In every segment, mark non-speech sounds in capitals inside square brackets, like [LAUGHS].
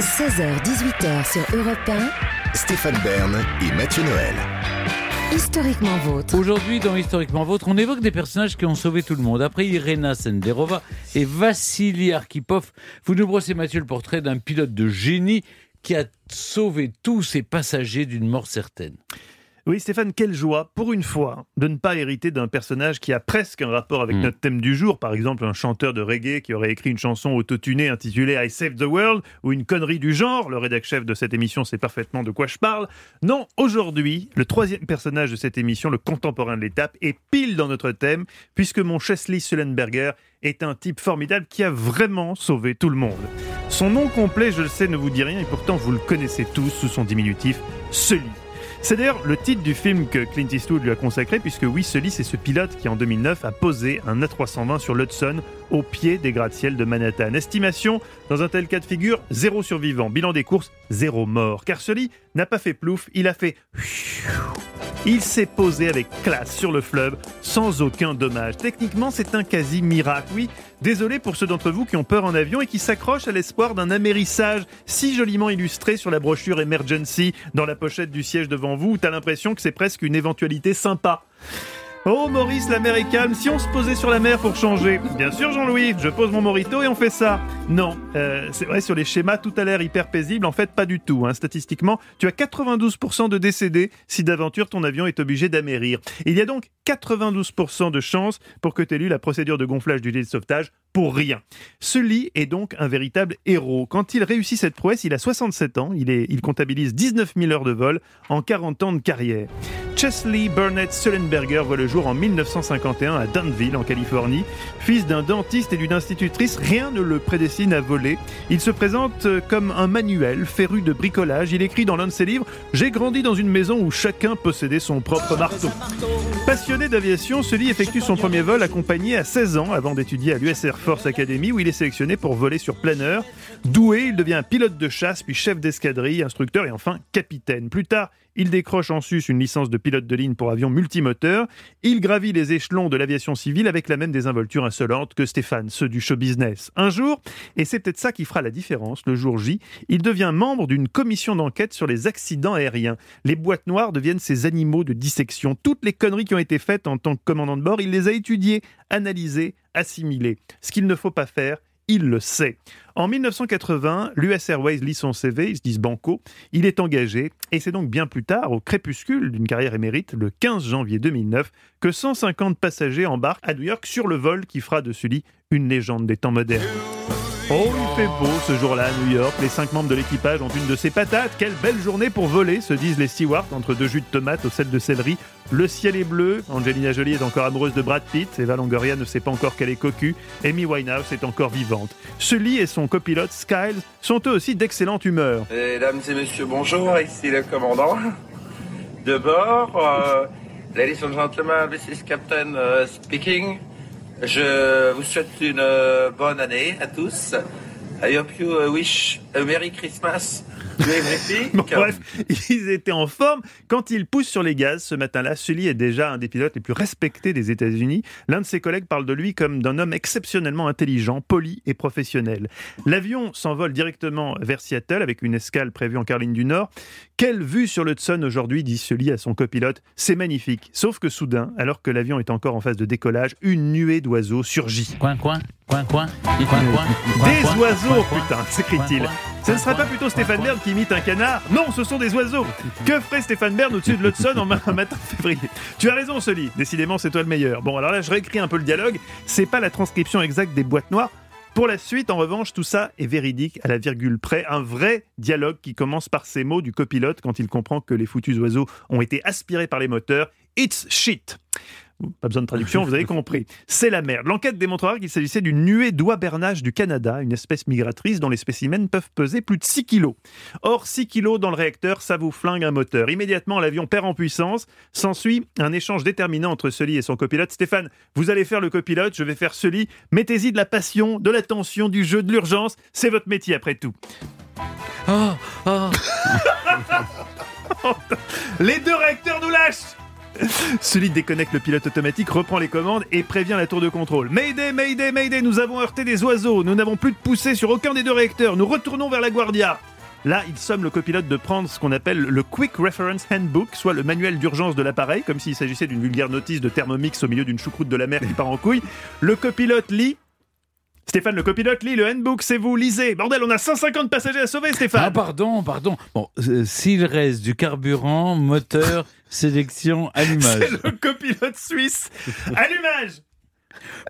16h-18h sur Europe 1, Stéphane Bern et Mathieu Noël. historiquement vôtre. Aujourd'hui, dans Historiquement Vôtre, on évoque des personnages qui ont sauvé tout le monde. Après Irena Senderova et Vassili Arkhipov, vous nous brossez, Mathieu, le portrait d'un pilote de génie qui a sauvé tous ses passagers d'une mort certaine. Oui, Stéphane, quelle joie, pour une fois, de ne pas hériter d'un personnage qui a presque un rapport avec Mm. notre thème du jour. Par exemple, un chanteur de reggae qui aurait écrit une chanson autotunée intitulée I Saved the World, ou une connerie du genre. Le rédac-chef de cette émission sait parfaitement de quoi je parle. Non, aujourd'hui, le troisième personnage de cette émission, le contemporain de l'étape, est pile dans notre thème, puisque mon Chesley Sullenberger est un type formidable qui a vraiment sauvé tout le monde. Son nom complet, je le sais, ne vous dit rien, et pourtant vous le connaissez tous sous son diminutif, Sully. C'est d'ailleurs le titre du film que Clint Eastwood lui a consacré, puisque oui, Sully, c'est ce pilote qui en 2009 a posé un A320 sur l'Hudson au pied des gratte-ciel de Manhattan. Estimation, dans un tel cas de figure, zéro survivant. Bilan des courses, zéro mort. Car Sully n'a pas fait plouf, il a fait... Il s'est posé avec classe sur le fleuve sans aucun dommage. Techniquement, c'est un quasi miracle. Oui, désolé pour ceux d'entre vous qui ont peur en avion et qui s'accrochent à l'espoir d'un amérissage si joliment illustré sur la brochure Emergency dans la pochette du siège devant vous. où T'as l'impression que c'est presque une éventualité sympa. Oh Maurice, la mer est calme, si on se posait sur la mer pour changer Bien sûr Jean-Louis, je pose mon morito et on fait ça. Non, euh, c'est vrai sur les schémas, tout a l'air hyper paisible, en fait pas du tout. hein. Statistiquement, tu as 92% de décédés si d'aventure ton avion est obligé d'amérir. Il y a donc 92% de chances pour que tu lu la procédure de gonflage du gilet de sauvetage pour rien. Sully est donc un véritable héros. Quand il réussit cette prouesse, il a 67 ans, il, est, il comptabilise 19 000 heures de vol en 40 ans de carrière. Chesley Burnett Sullenberger voit le jour en 1951 à Danville, en Californie. Fils d'un dentiste et d'une institutrice, rien ne le prédestine à voler. Il se présente euh, comme un manuel, féru de bricolage. Il écrit dans l'un de ses livres J'ai grandi dans une maison où chacun possédait son propre marteau. Passionné d'aviation, Sully effectue son premier vol accompagné à 16 ans avant d'étudier à l'US Air Force Academy où il est sélectionné pour voler sur planeur. Doué, il devient pilote de chasse, puis chef d'escadrille, instructeur et enfin capitaine. Plus tard, il décroche en sus une licence de pilote de ligne pour avion multimoteur. Il gravit les échelons de l'aviation civile avec la même désinvolture insolente que Stéphane, ceux du show business. Un jour, et c'est peut-être ça qui fera la différence, le jour J, il devient membre d'une commission d'enquête sur les accidents aériens. Les boîtes noires deviennent ces animaux de dissection. Toutes les conneries qui ont été faites en tant que commandant de bord, il les a étudiées, analysées, assimilées. Ce qu'il ne faut pas faire, il le sait. En 1980, l'US Airways lit son CV, ils se disent banco, il est engagé, et c'est donc bien plus tard, au crépuscule d'une carrière émérite, le 15 janvier 2009, que 150 passagers embarquent à New York sur le vol qui fera de Sully une légende des temps modernes. Oh, il fait beau ce jour-là à New York. Les cinq membres de l'équipage ont une de ces patates. Quelle belle journée pour voler, se disent les stewards entre deux jus de tomates au sel de céleri. Le ciel est bleu. Angelina Jolie est encore amoureuse de Brad Pitt. Eva Longoria ne sait pas encore qu'elle est cocu. Amy Winehouse est encore vivante. Sully et son copilote Skiles sont eux aussi d'excellente humeur. Mesdames et messieurs, bonjour, ici le commandant de bord. Euh, ladies and gentlemen, this is Captain euh, speaking. Je vous souhaite une euh, bonne année à tous. I hope you uh, wish a Merry Christmas. [LAUGHS] Bon, bref, ils étaient en forme. Quand ils poussent sur les gaz ce matin-là, Sully est déjà un des pilotes les plus respectés des États-Unis. L'un de ses collègues parle de lui comme d'un homme exceptionnellement intelligent, poli et professionnel. L'avion s'envole directement vers Seattle avec une escale prévue en Caroline du Nord. Quelle vue sur le Hudson aujourd'hui, dit Sully à son copilote. C'est magnifique. Sauf que soudain, alors que l'avion est encore en phase de décollage, une nuée d'oiseaux surgit. Coin, coin, coin, coin, coin, coin. Des coin, oiseaux, coin, coin, putain, s'écrie-t-il. Ce ne serait pas plutôt Stéphane. Bern qui imite un canard? Non, ce sont des oiseaux Que ferait Stéphane Bern au-dessus de l'Hudson en matin de février? Tu as raison, Sully. Décidément, c'est toi le meilleur. Bon, alors là, je réécris un peu le dialogue. C'est pas la transcription exacte des boîtes noires. Pour la suite, en revanche, tout ça est véridique à la virgule près. Un vrai dialogue qui commence par ces mots du copilote quand il comprend que les foutus oiseaux ont été aspirés par les moteurs. It's shit. Pas besoin de traduction, vous avez compris. C'est la merde. L'enquête démontrera qu'il s'agissait d'une nuée d'oie bernache du Canada, une espèce migratrice dont les spécimens peuvent peser plus de 6 kilos. Or, 6 kilos dans le réacteur, ça vous flingue un moteur. Immédiatement, l'avion perd en puissance. S'ensuit un échange déterminant entre Sully et son copilote. Stéphane, vous allez faire le copilote, je vais faire Sully. Mettez-y de la passion, de l'attention, du jeu, de l'urgence. C'est votre métier après tout. Oh, oh. [LAUGHS] Les deux réacteurs nous lâchent [LAUGHS] Sully déconnecte le pilote automatique, reprend les commandes et prévient la tour de contrôle. Mayday, Mayday, Mayday, nous avons heurté des oiseaux, nous n'avons plus de poussée sur aucun des deux réacteurs, nous retournons vers la Guardia. Là, il somme le copilote de prendre ce qu'on appelle le Quick Reference Handbook, soit le manuel d'urgence de l'appareil, comme s'il s'agissait d'une vulgaire notice de Thermomix au milieu d'une choucroute de la mer qui part en couille. Le copilote lit. Stéphane, le copilote lit le handbook, c'est vous, lisez. Bordel, on a 150 passagers à sauver, Stéphane. Ah, pardon, pardon. Bon, euh, s'il reste du carburant, moteur, [LAUGHS] sélection, allumage. C'est le copilote suisse. [LAUGHS] Allumage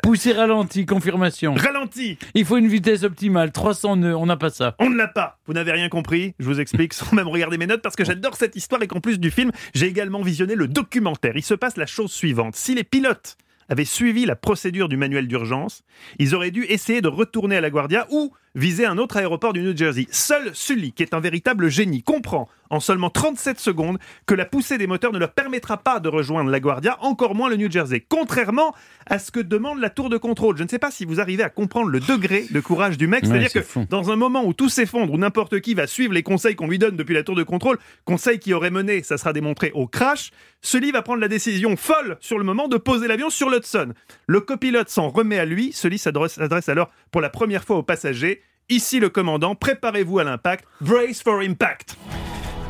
Poussée ralenti, confirmation. Ralenti Il faut une vitesse optimale, 300 nœuds, on n'a pas ça. On ne l'a pas. Vous n'avez rien compris. Je vous explique sans même regarder mes notes parce que j'adore cette histoire et qu'en plus du film, j'ai également visionné le documentaire. Il se passe la chose suivante. Si les pilotes avaient suivi la procédure du manuel d'urgence, ils auraient dû essayer de retourner à la Guardia ou viser un autre aéroport du New Jersey. Seul Sully, qui est un véritable génie, comprend en seulement 37 secondes que la poussée des moteurs ne leur permettra pas de rejoindre la Guardia, encore moins le New Jersey, contrairement à ce que demande la tour de contrôle. Je ne sais pas si vous arrivez à comprendre le degré de courage du mec, c'est-à-dire c'est que dans un moment où tout s'effondre, où n'importe qui va suivre les conseils qu'on lui donne depuis la tour de contrôle, conseils qui auraient mené, ça sera démontré, au crash, Sully va prendre la décision folle sur le moment de poser l'avion sur l'Hudson. Le copilote s'en remet à lui, Sully s'adresse alors pour la première fois aux passagers. Ici le commandant, préparez-vous à l'impact, brace for impact.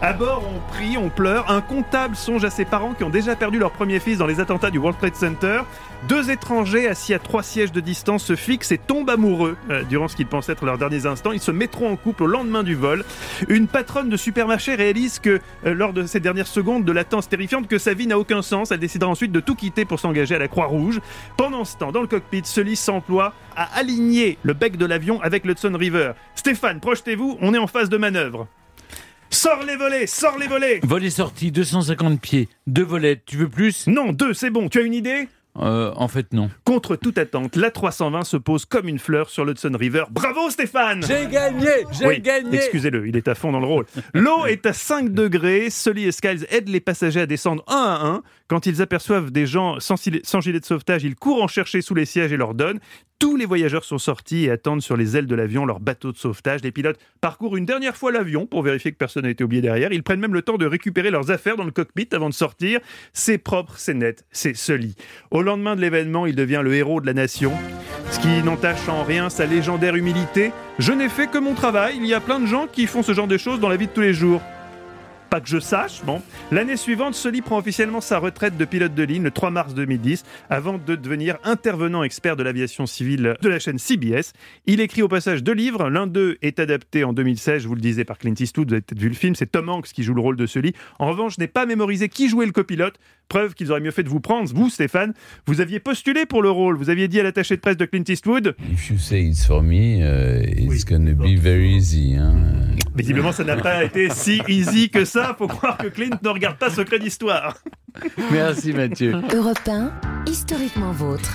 À bord, on prie, on pleure. Un comptable songe à ses parents qui ont déjà perdu leur premier fils dans les attentats du World Trade Center. Deux étrangers assis à trois sièges de distance se fixent et tombent amoureux euh, durant ce qu'ils pensent être leurs derniers instants. Ils se mettront en couple au lendemain du vol. Une patronne de supermarché réalise que, euh, lors de ces dernières secondes de latence terrifiante, que sa vie n'a aucun sens. Elle décidera ensuite de tout quitter pour s'engager à la Croix-Rouge. Pendant ce temps, dans le cockpit, Sully s'emploie à aligner le bec de l'avion avec le Hudson River. Stéphane, projetez-vous, on est en phase de manœuvre. Sors les volets, sors les volets Volet sorti, 250 pieds, deux volets, tu veux plus? Non, deux, c'est bon. Tu as une idée? Euh, En fait, non. Contre toute attente, la 320 se pose comme une fleur sur l'Hudson River. Bravo Stéphane J'ai gagné J'ai Oui, gagné excusez-le, il est à fond dans le rôle. L'eau [LAUGHS] est à 5 degrés. Sully et Skiles aident les passagers à descendre un à un. Quand ils aperçoivent des gens sans gilet de sauvetage, ils courent en chercher sous les sièges et leur donnent. Tous les voyageurs sont sortis et attendent sur les ailes de l'avion leur bateau de sauvetage. Les pilotes parcourent une dernière fois l'avion pour vérifier que personne n'a été oublié derrière. Ils prennent même le temps de récupérer leurs affaires dans le cockpit avant de sortir. C'est propre, c'est net, c'est Sully. Au lendemain de l'événement, il devient le héros de la nation. Ce qui n'entache en rien sa légendaire humilité. Je n'ai fait que mon travail. Il y a plein de gens qui font ce genre de choses dans la vie de tous les jours. Pas que je sache, bon. L'année suivante, Sully prend officiellement sa retraite de pilote de ligne le 3 mars 2010, avant de devenir intervenant expert de l'aviation civile de la chaîne CBS. Il écrit au passage deux livres. L'un d'eux est adapté en 2016, je vous le disais, par Clint Eastwood. Vous avez peut-être vu le film. C'est Tom Hanks qui joue le rôle de Sully. En revanche, je n'ai pas mémorisé qui jouait le copilote. Preuve qu'ils auraient mieux fait de vous prendre. Vous, Stéphane, vous aviez postulé pour le rôle. Vous aviez dit à l'attaché de presse de Clint Eastwood. If you say it's for me, uh, it's gonna be very easy. Hein? Visiblement, ça n'a pas été si easy que ça. Faut croire que Clint ne regarde pas Secret d'Histoire. Merci Mathieu. Europe 1, historiquement vôtre.